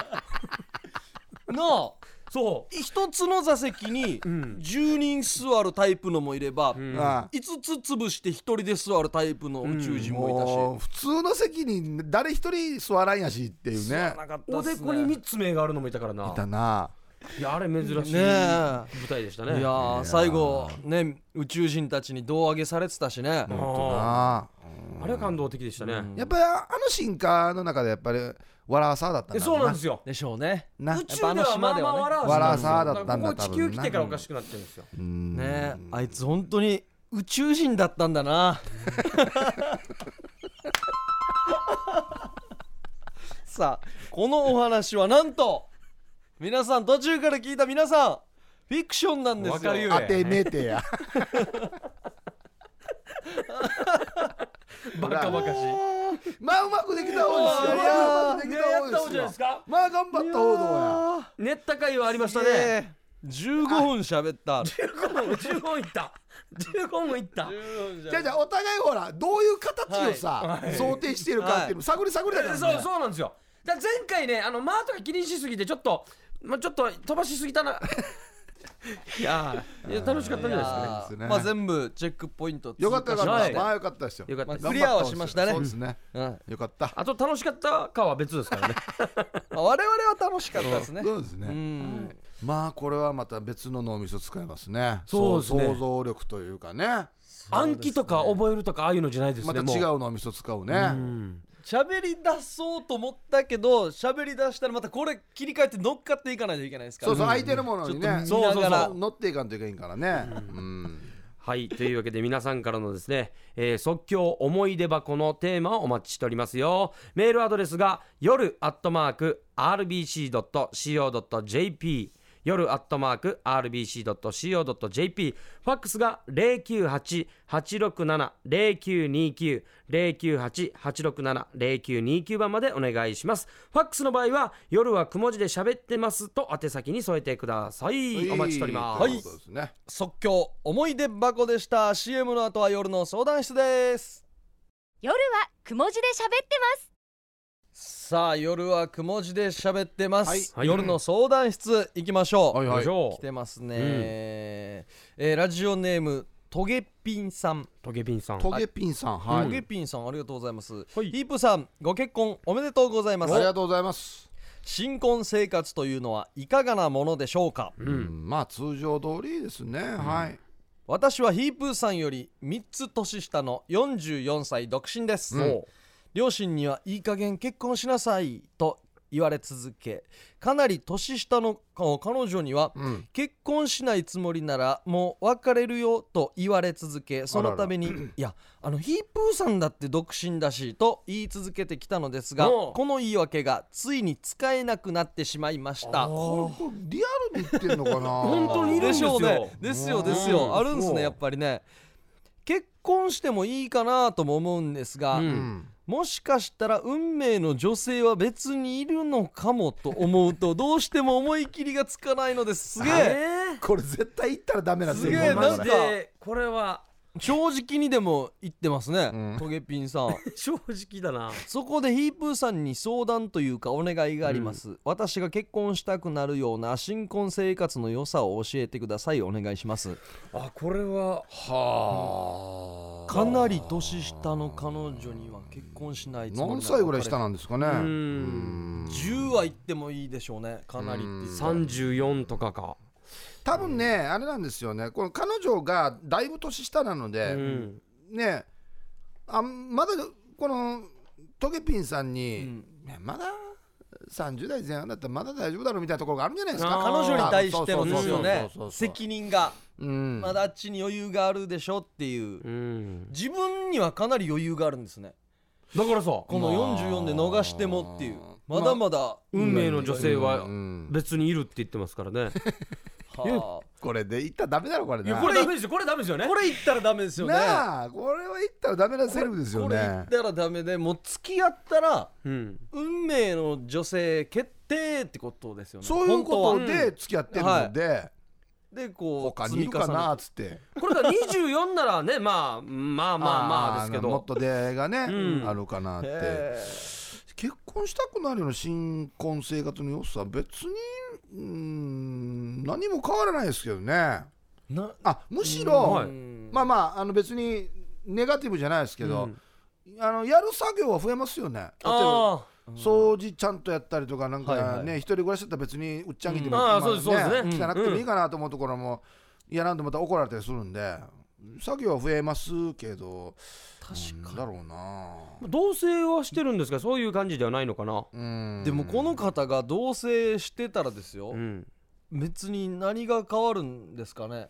なあそ一つの座席にうん。10人座るタイプのもいれば、う、うん。ああ。5つ潰して1人で座るタイプの宇宙人もいたし、もう普通の席に誰一人座らんやしっていうね。なかったおでこに3つ目があるのもいたからな。いたな。いやあれ珍しい舞台でしたね。いやー最後ね宇宙人たちに胴上げされてたしね。あれは感動的でしたね、うん。やっぱりあの進化の中でやっぱり笑わさだったんえだそうなんですよ。でしょうね。な。宇宙ではまあまあ笑わせ笑わさだったんだここ地球来てからおかしくなってるんですよ。うん。ねあいつ本当に宇宙人だったんだな。[laughs] さあこのお話はなんと皆さん途中から聞いた皆さんフィクションなんですよ。わかるよ当てめてや [laughs] バカバカしい。まあうまくできた方ですよ。いやーうまくできた方ねやった方ですよじゃないですか。まあ頑張った方どうや練った回はありましたね。ね15分喋った。15分15分いった。15分いった。じゃあじゃあお互いほらどういう形をさ、想定してるかっていうの探り探りだからね。そうそうなんですよ。だ前回ねあの間とか気にしすぎてちょっとまあちょっと飛ばしすぎたないやーいや楽しかったんじゃないですかね。まあ全部チェックポイントよかったよかった、はいまあよかったですよ。よかった。クリアはしましたね。そうですね。うん。よかった。あと楽しかったかは別ですからね。[laughs] まあ我々は楽しかったですね。そう。ですね、うん。まあこれはまた別の脳みそ使いますね。そうですね。想像力というかね。暗記とか覚えるとかああいうのじゃないですまねもた違う脳みそ使うね、うん喋り出そうと思ったけど喋り出したらまたこれ切り替えて乗っかっていかないといけないですから。そうそう相手のものにねちょっと見ながら。そうそう乗っていかんといけんからね。うん。はいというわけで皆さんからのですね、えー即興思い出箱のテーマをお待ちしておりますよ。メールアドレスが夜アットマーク RBC.CO.JP 夜アットマーク RBC.CO.JP ファックスが098-867-0929 098-867-0929番までお願いします。ファックスの場合は夜はくも字で喋ってますと宛先に添えてください。お待ちしております、とい。うことですね。即興思い出箱でした。CM の後は夜の相談室です。夜はくも字で喋ってますさあ夜はくも字で喋ってます、はい。夜の相談室行きましょう、はいはい。来てますね、えーラジオネームトゲピンさん。トゲピンさん。トゲピンさんはい、トゲピンさんありがとうございます、はい。ヒープさんご結婚おめでとうございます。ありがとうございます、新婚生活というのはいかがなものでしょうか？うん。まあ通常通りですね、はい。私はヒープーさんより3つ年下の44歳独身です、うん両親にはいい加減結婚しなさいと言われ続けかなり年下のか彼女にはうん。結婚しないつもりならもう別れるよと言われ続けそのために [clears throat] いやあのヒープーさんだって独身だしと言い続けてきたのですがこの言い訳がついに使えなくなってしまいました。リアルに言ってんのかな？[laughs] 本当にいるんですよね。ですよですよ、うん。あるんですねやっぱりね。結婚してもいいかなとも思うんですが、うんうんもしかしたら運命の女性は別にいるのかもと思うとどうしても思い切りがつかないのです。すげえ。えこれ絶対言ったらダメなすげえなんかでこれは正直にでも言ってますね、うん。トゲピンさん。[laughs] 正直だな。そこでヒープーさんに相談というかお願いがあります、私が結婚したくなるような新婚生活の良さを教えてください。お願いします。あこれははあ。かなり年下の彼女には結婚しないつもり何歳ぐらい下なんですかね。んうん。10は言ってもいいでしょうね。かなりっていうか。34とかか多分ねあれなんですよね。この彼女がだいぶ年下なのうで、ん。ねあまだこのトゲピンさんに、うん。ねまだ30代前半だったらまだ大丈夫だろうみたいなところがあるんじゃないですか。彼女に対してのですよね責任がうん。まだあっちに余裕があるでしょっていう。うん。自分にはかなり余裕があるんですね。だからさこの44で逃してもっていう。まだまだ。運命の女性はうん。別にいるって言ってますからね。は [laughs] これで言ったらダメだろこれいやなこれダメですよ。これダメですよね。あこれ言ったらダメですよね。なあこれは言ったらダメなセリフですよこれったらダメでもう付き合ったらうん。運命の女性決定ってことですよね。そういうことで付き合ってるので、でこう他にいるかなっつって。これが24ならねまあまあまあまあですけもっどと出会いがね、うん。あるかなって。へ結婚したくなるような新婚生活の良さ別にん何も変わらないですけどね。あむしろ、はい。うんまあまああの別にネガティブじゃないですけど、あのやる作業は増えますよね。例えばあ掃除ちゃんとやったりとかなんかね、はいはい。一人暮らしだったら別にうっちゃんぎても、うん。あーそうですそうですね。汚くてもいいかなと思うところも嫌なんとまた怒られたりするんで作業は増えますけど確かだろうな。あ同棲はしてるんですがそういう感じではないのかな。うん。でもこの方が同棲してたらですよ、うん。別に何が変わるんですかね。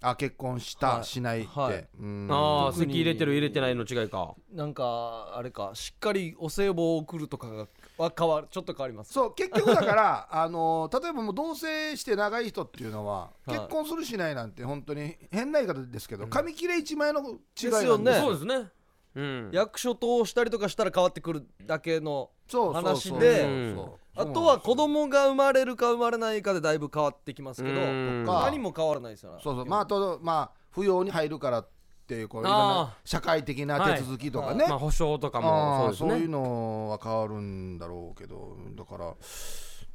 あ結婚した、はい。しないって、はい。うん。ああ特に。席入れてる入れてないの違いか。なんかあれかしっかりお歳暮を送るとかがは変わるちょっと変わります。そう結局だから [laughs] あの例えばもう同棲して長い人っていうのは、はい。結婚するしないなんて本当に変な言い方ですけど、紙切れ1枚の違いなんですですよね。そうですね。うん。役所通したりとかしたら変わってくるだけのそうそうそう話であとは子供が生まれるか生まれないかでだいぶ変わってきますけどうん。か何も変わらないですよね。そうそう。まああとまあ扶養に入るからっていうこういろんあな社会的な手続きとかね、まあ保証とかもそうね。そういうのは変わるんだろうけどだから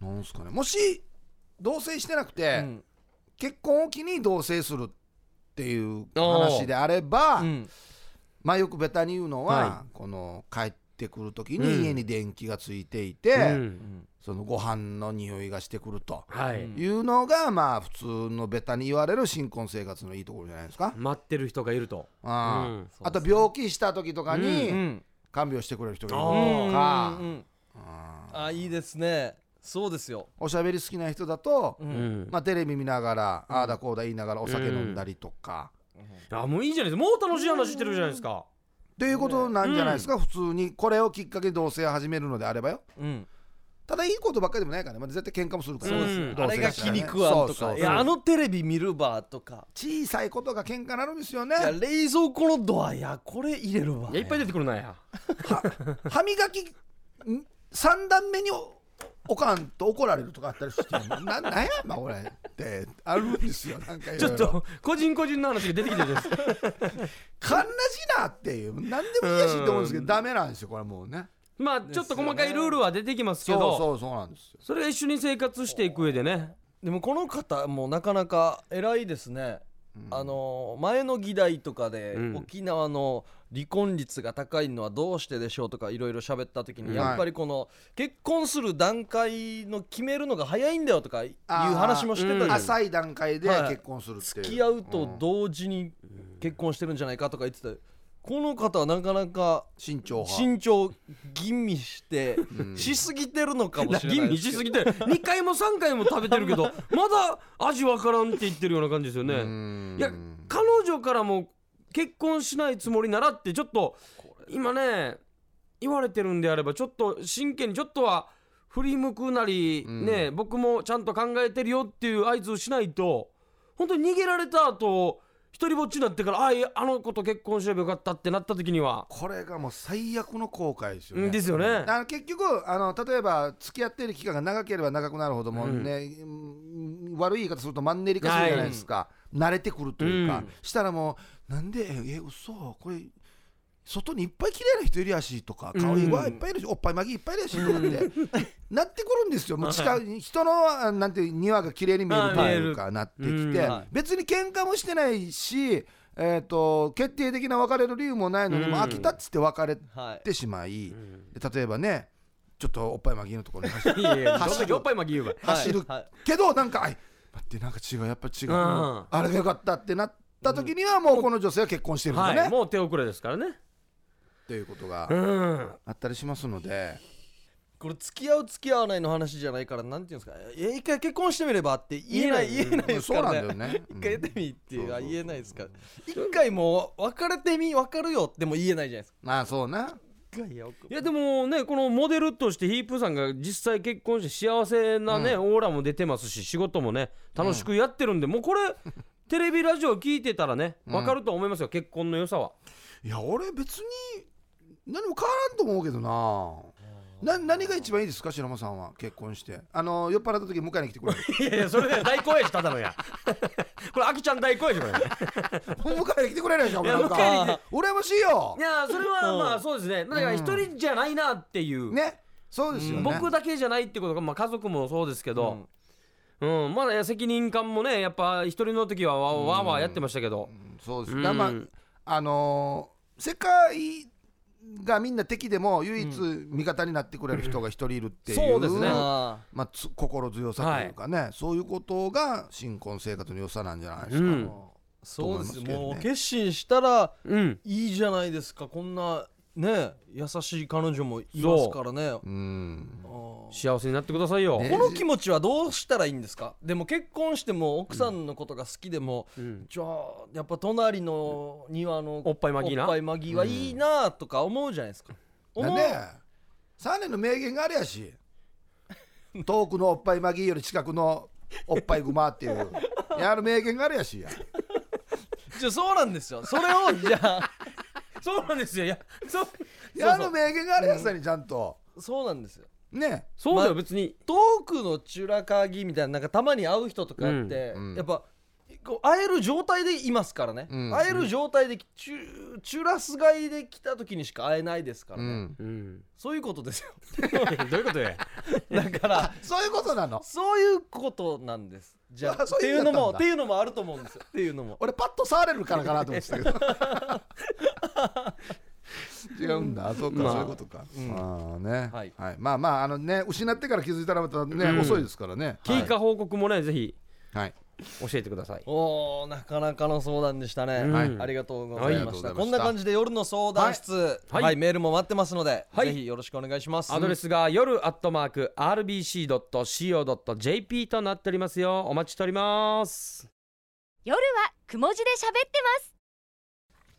なんすかね。もし同棲してなくて、うん。結婚を機に同棲するっていう話であれば、うん。まあよくベタに言うのは、はこの帰ってくる時うん。に家に電気がついていて、うんそのご飯の匂いがしてくると。はい。うのがまあ普通のベタに言われる新婚生活のいいところじゃないですか。待ってる人がいると。あーうん。あと病気した時とかうにん。看病してくれる人がいるとか。うんうん。あいいですね。そうですよ。おしゃべり好きな人だと、まあ、テレビ見ながら、ああだこうだ言いながらお酒飲んだりとか、あもういいじゃないですか。もう楽しい話してるじゃないですか。っていうことなんじゃないですか、普通にこれをきっかけで同棲を始めるのであればよ。うんただいいことばっかりでもないからね、まあ、絶対喧嘩もするから、そうです。ね同棲あれが気に食わんとそうそうそう。かいやあのテレビ見るばとか。小さいことが喧嘩になるんですよね。いや冷蔵庫のドアや。これ入れるわ。いやいっぱい出てくるなや。歯磨き3段目におおかんと怒られるとかあったりして。ななんやまあこれってあるんですよ。なんかちょっと個人個人の話が出てきてるんです。かんなじなっていう何でもいいやしって思うんですけどダメなんですよこれもうねまあちょっと細かいルールは出てきますけそうどそうそうなんですよ。それが一緒に生活していく上でね。でもこの方もなかなか偉いですね。あの前の議題とかで、うん。沖縄の離婚率が高いのはどうしてでしょうとかいろいろ喋った時に、はいやっぱりこの結婚する段階の決めるのが早いんだよとかいう話もしてた浅い段階ではい結婚するって付き合うと同時に結婚してるんじゃないかとか言っててこの方はなかなか慎重派。慎重吟味してうん。しすぎてるのかもしれない吟味しすぎて2回も3回も食べてるけど [laughs] まだ味わからんって言ってるような感じですよね。うん。いや彼女からも結婚しないつもりならってちょっと今ね言われてるんであればちょっと真剣にちょっとは振り向くなり、うん。ね僕もちゃんと考えてるよっていう合図をしないと本当に逃げられた後一人ぼっちになってからあいやあの子と結婚すればよかったってなった時には、これがもう最悪の後悔ですよね。うんですよね。あの結局あの例えば付き合っている期間が長ければ長くなるほどもうんね、うん。悪い言い方するとマンネリ化するじゃないですか、慣れてくるというか、うん。したらもうなんでえ嘘？これ外にいっぱい綺麗な人いるやしとか顔いいいっぱいいるしおっぱいまぎいっぱいいるやしとかって [laughs] なってくるんですよ。もう近い人のあなんて庭が綺麗に見えるというかなってきうん。てはい。別に喧嘩もしてないしえー、と決定的な別れる理由もないのに、うん。もう飽きたっつって別れはいてしまい、で例えばねちょっとおっぱいまぎのところに走る。[laughs] 走る。だけどなんかあい待ってなんか違うやっぱ違う、うん。あれがよかったってなった時にはもうこの女性は結婚してるんだね、はい。もう手遅れですからねっていうことがうん。あったりしますので、これ付き合う付き合わないの話じゃないからなんていうんですか。え一回結婚してみればって言えない言えない。ですからね。ね。一回やってみっていうのはうん言えないですから。一回もう別れてみ分かるよっても言えないじゃないですか。まあそうな。いやでもねこのモデルとしてヒープーさんが実際結婚して幸せなね、うオーラも出てますし仕事もね楽しくやってるんで、もうこれテレビラジオ聞いてたらね分かると思いますよ、結婚の良さは。いや俺別に何も変わらんと思うけどな。な何が一番いいですか？白間さんは。結婚して。あの酔っ払った時迎えに来てくれる。[laughs] いやいやそれで大好やしただのや。[laughs] これあきちゃん大好やしこれ。迎えに来てくれないでしょなんか。羨ましいよ。いやそれはうん。まあそうですね。なんか一人じゃないなっていう、ね。そうですよね、僕だけじゃないってことが、まあ、家族もそうですけど、うん。まだ責任感もねやっぱ一人の時はわわーわーやってましたけど、そうです、うん。だまああのー世界がみんな敵でも唯一味方になってくれる人が一人いるっていう、そうですね。あまあ、つ心強さというかね、そういうことが新婚生活の良さなんじゃないですか、うん。ーそうです。ね。もう決心したらうん。いいじゃないですか。こんなね優しい彼女もいますからね。う。ん。幸せになってくださいよ、ねこの気持ちはどうしたらいいんですか？でも結婚しても奥さんのことが好きでも、うん。じゃあやっぱ隣の庭のおっぱいまぎな。おっぱいまぎはいいなとか思うじゃないですか、思うなんで3年の名言があるやし。[laughs] 遠くのおっぱいマギーより近くのおっぱいグマっていう。やる名言があるやし。やじゃあそうなんですよ。それをじゃあそうなんですよ。いやそう。やる名言があるやつにちゃんと。そうなんですよ。ね。そうだよ、ま別に。遠くのチュラカギみたいななんかたまに会う人とかって、うん。うんやっぱこう会える状態でいますからね、うん。会える状態でチュチュラス買いで来た時にしか会えないですからね、うん。うん。そういうことですよ。[laughs] どういうことや。だから [laughs] そういうことなの？そういうことなんですじゃああ [laughs] そうっていううのもっていうのもあると思うんです。よっていうのも。俺パッと触れるからかなと思ってたけど。違うんだ。そうか、まあ。そういうことか、うあね、はい。まあまああのね失ってから気づいたらまたね、うん。遅いですからね。経過報告もねぜひ。はい教えてください。おーなかなかの相談でしたね、うん。はい。ありがとうございました,、はい。こんな感じで夜の相談室。はい、はい。メールも待ってますので、はい。ぜひよろしくお願いします。アドレスが夜アットマーク RBC.CO.JP となっておりますよ。お待ちしております。夜はくも字で喋ってます。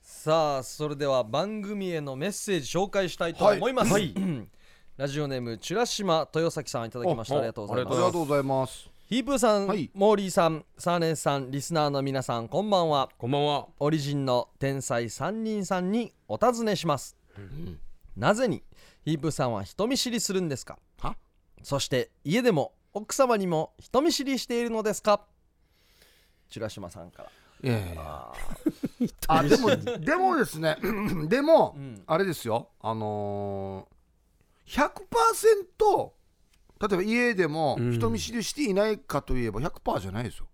さあそれでは番組へのメッセージ紹介したいと思います、はい。[clears throat] ラジオネームチュラシマ豊崎さんいただきました。おありがとうございあます。りがとうございますヒープーさん、はい。モーリーさんサーネンさんリスナーの皆さんこんばんは。こんばんは。オリジンの天才3人さんにお尋ねします、なぜにヒープーさんは人見知りするんですか？は？そして家でも奥様にも人見知りしているのですか？チュラシマさんから。いやいやいや。あでもでもですね [clears throat] でも、うん。あれですよ。あのー、100%例えば家でもうん。人見知りしていないかといえば100%じゃないですよ、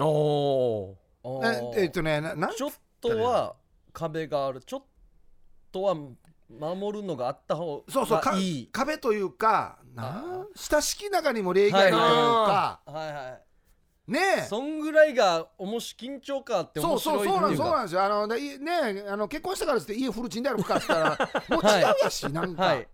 おおええっとねななんちょっとは壁がある。ちょっとは守るのがあった方そうそうかがいい壁というかなあ親しき中にも礼儀あるというか、はい。はいねえ。そんぐらいがおもし緊張感あって面そうそう白いっていううかそなんそうなんですよ。あのねあの結婚したからって家フルチンであるかっつったら [laughs] もう違うやし、なんか、はい、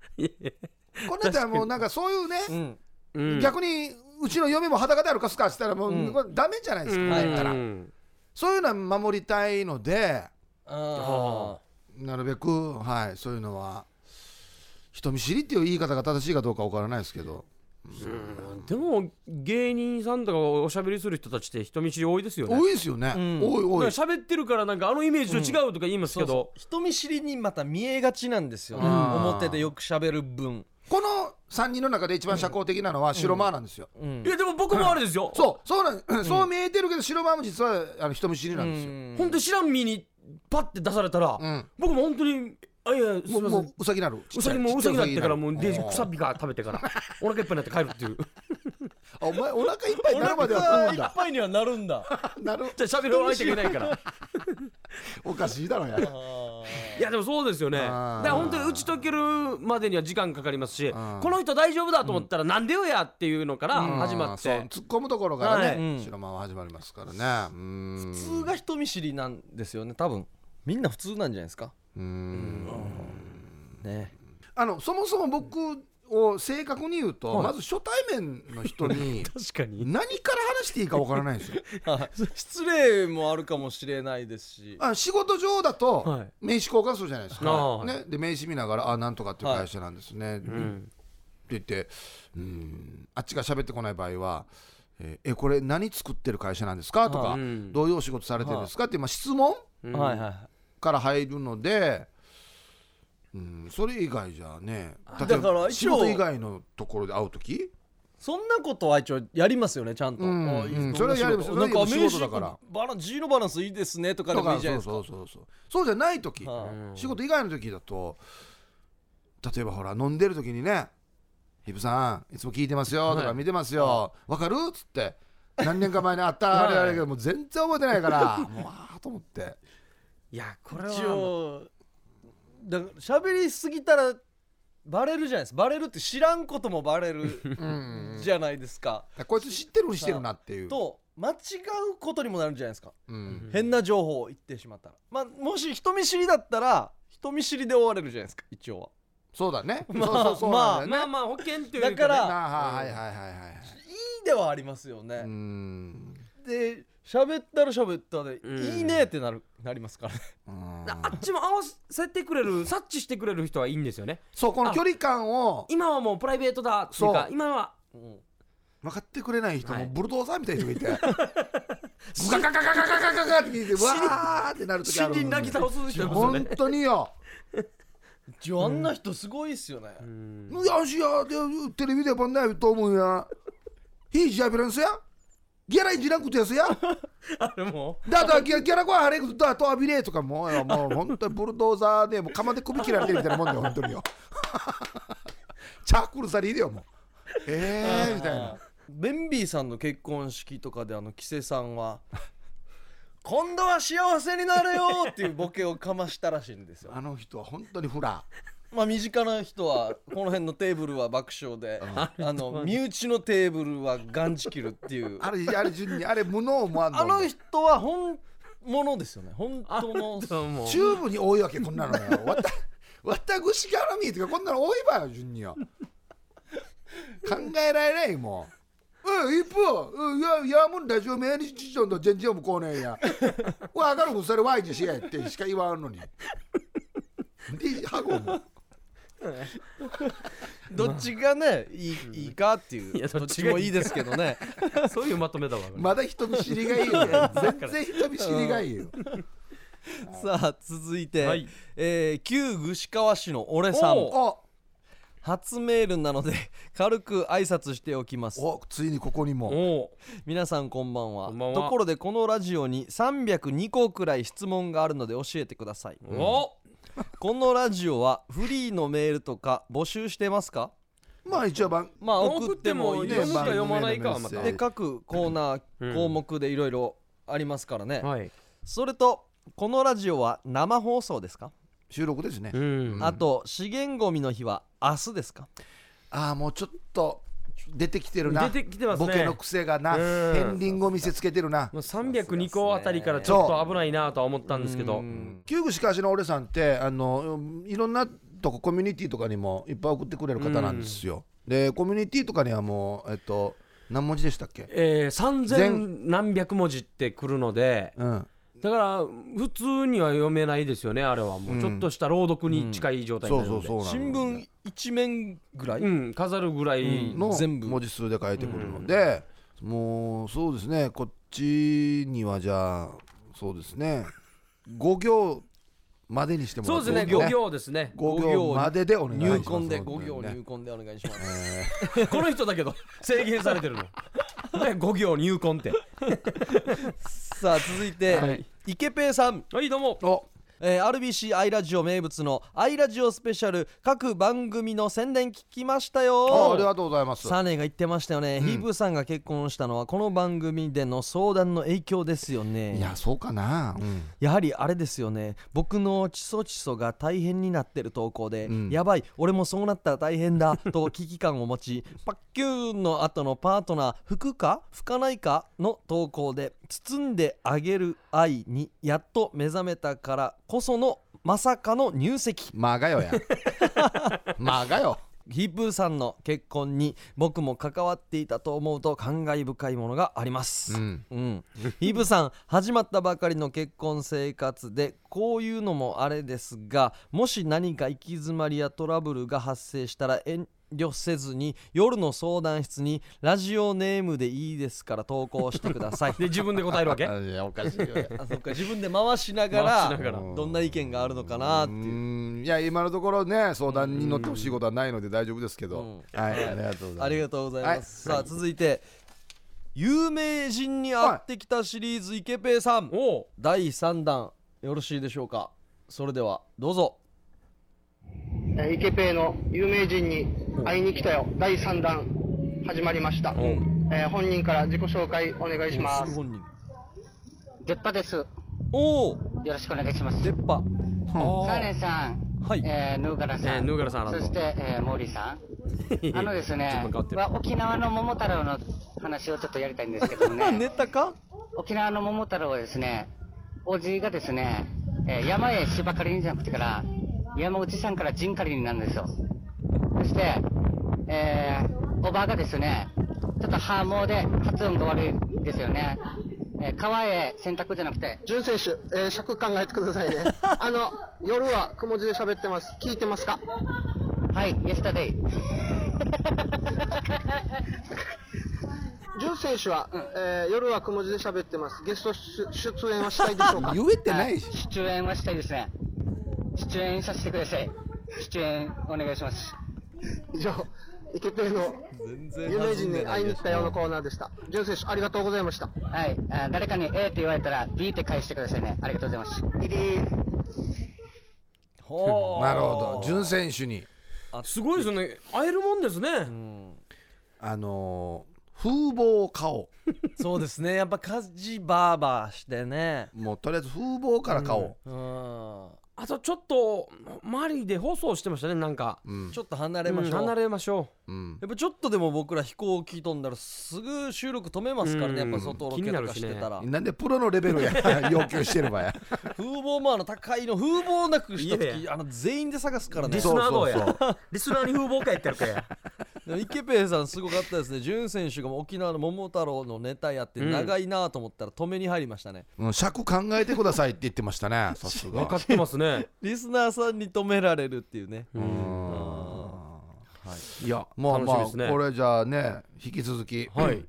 こんなやつはもうなんかそういうね、うん、うん逆にうちの嫁も裸であるかすかっつったらもう、うん。ダメじゃないですか、うん。言ったら。うんそういうのは守りたいのであなるべくはいそういうのは人見知りっていう言い方が正しいかどうかわからないですけど。う。んでも芸人さんとかおしゃべりする人たちって人見知り多いですよね。多いですよね、うん。多い多い。喋ってるからなんかあのイメージと違うとか言いますそうそけどう。人見知りにまた見えがちなんですよね。うん。表でよく喋る分、この3人の中で一番社交的なのは白間なんですよ、うん。いやでも僕もあれですよ。[laughs] そう。そうなん、そう見えてるけど白間も実はあの人見知りなんですよ、うん。本当に知らん身にパッて出されたらうん。僕も本当にあいやすもうもいません。ううさぎなる。うさぎもうさぎになってからもうデージおー草びが食べてから [laughs] お腹いっぱいになって帰るっていう。あお前お腹いっぱいになるまではお腹いっ食うんだぱいにはなるんだ。[laughs] なる。じゃあ喋る相手がいないからおかしいだろや。いやでもそうですよね。だから本当に打ち解けるまでには時間かかりますしん。この人大丈夫だと思ったらなんでよやっていうのから始まって。突っ込むところからね、白間は始まりますからね。うん。普通が人見知りなんですよね多分。みんな普通なんじゃないですか。うん。ね。あのそもそも僕を正確に言うと、はい。まず初対面の人に [laughs] 確かに。何から話していいかわからないんですよ。[laughs] はい失礼もあるかもしれないですし。あ仕事上だとはい。名刺交換するじゃないですか、はい。ね、で名刺見ながら「あなんとかっていう会社なんですね」ってうん。言ってうんあっちが喋ってこない場合は「ええこれ何作ってる会社なんですか?」とか、うん。どういうお仕事されてるんですか?」って、まあ、質問うん。はいはい。から入るので、うん、それ以外じゃねだから仕事以外のところで会う時？そんなことは一応やりますよねちゃんと、それはやりますなんか仕事だから。バラン G のバランスいいですねとかでもいいじゃないそうですか。そうそうそう。そうじゃない時、仕事以外の時だと例えばほら飲んでる時にね「ヒブさんいつも聞いてますよ」とはい。か見てますよ。わ、かる?」っつって何年か前にあったはいあれあれだけどもう全然覚えてないから [laughs] もうああと思って。いやこれは一応だから喋りすぎたらバレるじゃないですか。バレるって知らんこともバレるうん。じゃないですか、こいつ知ってるふりしてるなっていう、と間違うことにもなるじゃないですか、うん。変な情報を言ってしまったら。まあもし人見知りだったら人見知りで終われるじゃないですか一応は。そうだね、[laughs] まあそうそうそうなんだよね、まあまあ保険というだからああはいはいはいはいはい。いいではありますよね、うん。で喋ったら喋ったで、うん。いいねってなるなりますからね。うん。あっちも合わせてくれる察知してくれる人はいいんですよね。そうこの距離感を。今はもうプライベートだっていうかそう。今は分かってくれない人もはい。ブルドーザーみたいな人がいて。[laughs] ガガガガガガガガガって聞いてわーってなる時ある死に泣き倒す人いますよ本ね当によじゃああんな人すごいっすよね、うんいやしやでテレビでばんないと思うやヒージャビランスやギャラインジランクとやすや [laughs] あれもだだギャギャラコはハレとアビレとかももう本当にブルドーザーでもう釜で首切られてるみたいなもんだよ本当によチャークルサリーでよもうえーみたいなベンビーさんの結婚式とかであのキセさんは「今度は幸せになれよ!」っていうボケをかましたらしいんですよあの人は本当にフラまあ身近な人はこの辺のテーブルは爆笑であの身内のテーブルはガンチ切るっていう。あれあれ順にあれ無能もあんの？あの人は本物ですよね。本当の。チューブに多いわけこんなのよわたわたぐし絡みとかこんなの多いわよ順によ考えられないもん。うん一方うんいやいやもんラジオメールしちゃうんだ全然もこうねえや。わかるふそれワインにしやいってしか言わんのに。でハゴも [laughs] どっちがねいいいいかっていういやどっどっちがいいちもいいですけどね。[laughs] そういうまとめだわまだ人見知りがいいよ。[laughs] 全然人見知りがいいよ。さあ続いて、はい。えー旧串川市の俺さん。おあ。初メールなので軽く挨拶しておきます。おついにここにも。お。お皆さんこんばんは。こんばんは。ところでこのラジオに302個くらい質問があるので教えてください。お [laughs] このラジオはフリーのメールとか募集してますか？まあ一応番まあ送ってもいいです。し読むか読まないかはまた。で各コーナーうん。項目でいろいろありますからね、はい。それとこのラジオは生放送ですか、収録ですね。うん。あと資源ゴミの日は明日ですか？ああもうちょっと出てきてるな。出てきてますね。ボケの癖がな。うん。片鱗を見せつけてるな。もう302個あたりからちょっと危ないなとは思ったんですけど。うん。旧具しかしの俺さんってあのいろんなとこコミュニティとかにもいっぱい送ってくれる方なんですよ、でコミュニティとかにはもうえっと何文字でしたっけ？えー、3000何百文字ってくるのでうんだから普通には読めないですよねあれはもう。ちょっとした朗読に近い状態になるので。新聞一面ぐらい、うん。飾るぐらいの全部文字数で書いてくるので、もうそうですね。こっちにはじゃあそうですね。5行までにしてもらそうですね。5 5行ですね。5行まででお願いします。入婚で5本当にね行入婚でお願いします、[laughs] この人だけど制限されてるの。ね5行入婚って。[laughs] さあ続いて、はい。イケペイさん。はいどうも。おえー RBC アイラジオ名物のアイラジオスペシャル各番組の宣伝聞きましたあよ。ありがとうございます。サネが言ってましたよね、ヒープーさんが結婚したのはこの番組での相談の影響ですよね。いやそうかな、うん。やはりあれですよね。僕のチソチソが大変になってる投稿で、うん。やばい俺もそうなったら大変だと危機感を持ち [laughs] パッキューンの後のパートナー吹くか吹かないかの投稿で包んであげる愛にやっと目覚めたからこそのまさかの入籍。まあがよや。[laughs] まあがよ。ヒープーさんの結婚に僕も関わっていたと思うと感慨深いものがあります、うん。うん、ヒープさん始まったばかりの結婚生活でこういうのもあれですがもし何か行き詰まりやトラブルが発生したら遠慮せずに夜の相談室にラジオネームでいいですから投稿してください。で自分で答えるわけ？[laughs] いやおかしいよやあそっか。自分で回しながら回しながら。どんな意見があるのかなってう。いういや今のところね相談に乗ってほしいことはないので大丈夫ですけど、うん。はい。ありがとうございます。ありがとうございます、はい。さあ続いて有名人に会ってきたシリーズイケペイさん。第3弾よろしいでしょうか？それではどうぞえーイケペイの有名人に会いに来たよ。第3弾始まりました、えー本人から自己紹介お願いします。本人出っ歯です。よおおろしくお願いします。出っ歯サーネンさん、はい。えー、ヌーガラさん、えーヌーガラさんそして、えー、モーリーさん。[laughs] あのですねは沖縄の桃太郎の話をちょっとやりたいんですけどネね、[laughs] タか？沖縄の桃太郎はですね、おじがですね、えー山へ芝刈りにじゃなくてから、山内さんから陣刈りになるんですよ。そして、えー、おばがですね、ちょっとハーモーで発音が悪いですよね。えー川へ洗濯じゃなくて、潤選手、えー尺考えてくださいね。[laughs] あの夜はくも字で喋ってます。聞いてますか？はい、yesterday。潤選手は、えー夜はくも字で喋ってます。ゲスト出出演はしたいでしょうか？[laughs] 言えてないし。出演はしたいですね。出演させてください。出演お願いします。以上イケペイの全然有名人に会いに来たようなコーナーでした。潤選手ありがとうございました。はい、あ誰かに A って言われたら B って返してくださいね。ありがとうございます。リリー。[laughs] なるほど。準選手に。すごいですね。会えるもんですね、あのー風貌顔。[laughs] そうですね。やっぱ家事バーバーしてね。もうとりあえず風貌から顔、うんあとちょっと周りで放送してましたねなんか、うん。ちょっと離れましょう、うん。離れましょう。ん。やっぱちょっとでも僕ら飛行機飛んだらすぐ収録止めますからねやっぱ外ロケとかしてたら、なんでプロのレベルや [laughs] 要求してればや風貌もあの高いの風貌なくしたいやい時あの全員で探すからね。リスナーどうや。リスナーに風貌かやってるかやでも池ペイさんすごかったですね。潤選手が沖縄の桃太郎のネタやってうん。長いなと思ったら止めに入りましたね、うん尺考えてくださいって言ってましたねさすが。分かってますねリスナーさんに止められるっていうね、うん。はい。やまあまあね。これじゃあね引き続き、はい。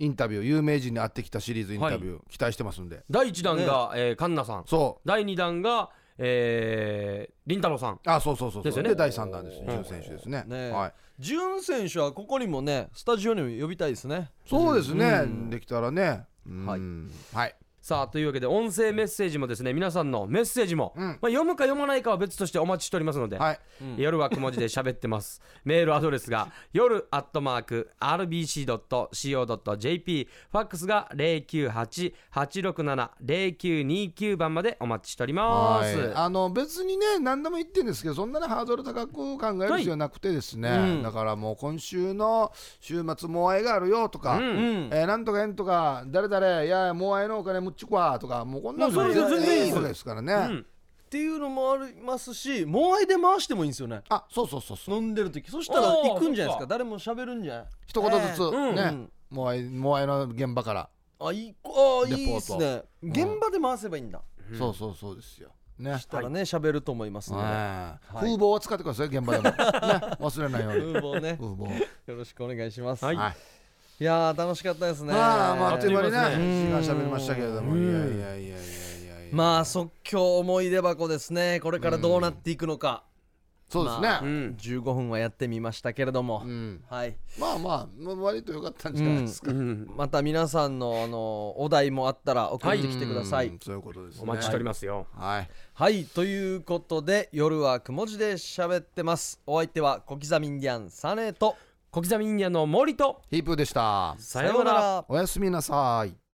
インタビュー有名人に会ってきたシリーズインタビュー、期待してますんで。第1弾が、えー、カンナさん。そ第2弾がえんたろーさん。うあそうそうそうそう。ですよね。で第3弾です。潤選手ですね。ねはい。潤選手はここにもねスタジオにも呼びたいですね。そうですね、うん。できたらね。はい。うんはいさあというわけで音声メッセージもですね皆さんのメッセージも、うん。まあ、読むか読まないかは別としてお待ちしておりますので、はい。夜はくも字で喋ってます。メールアドレスが夜アットマーク RBC.CO.JP ファックスが098-867-0929番までお待ちしております、はい。あの別にね何でも言ってるんですけどそんなにハードル高く考える必要なくてですね、うん。だからもう今週の週末もうあいがあるよとか、うん。うんえーなんとかへんとか誰々いやもうあいのお金むっちくわとかもうこんなのもうそれで全然いいことですからね、うん。っていうのもありますしもうあいで回してもいいんですよね。あそうそうそうそう。飲んでる時。そしたら行くんじゃないですか。か。誰も喋るんじゃない。一言ずつ、うん。ね、うん。もうあいもうあいの現場から、あいいあいいですね。現場で回せばいいんだ。そうそうそうですよ。ね。したらね喋ると思いますのではいはい。風貌を使ってください現場でも、ね、忘れないように。風貌ね。風貌。よろしくお願いします。はい。はいいやー楽しかったですね。まあまああっという間にね時間喋りましたけれども。うん。いやいやいやいやいやいやまあ即興思い出箱ですね。これからどうなっていくのか。そうですね、まあうん。15分はやってみましたけれども。うん、はい。まあまあまあ割と良かったんじゃないですか、うん。また皆さんのあのお題もあったら送ってきてください。うん。そういうことですね。お待ちしておりますよ、はい。はい。ということで夜はくも字で喋ってます。お相手は小刻みインディアンサネと小刻みインディアンの森と。ヒープーでした。さようなら。おやすみなさい